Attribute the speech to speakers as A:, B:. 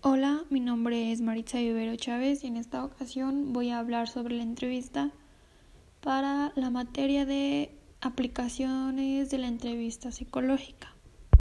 A: Hola, mi nombre es Maritza Ibero Chávez y en esta ocasión voy a hablar sobre la entrevista para la materia de aplicaciones de la entrevista psicológica.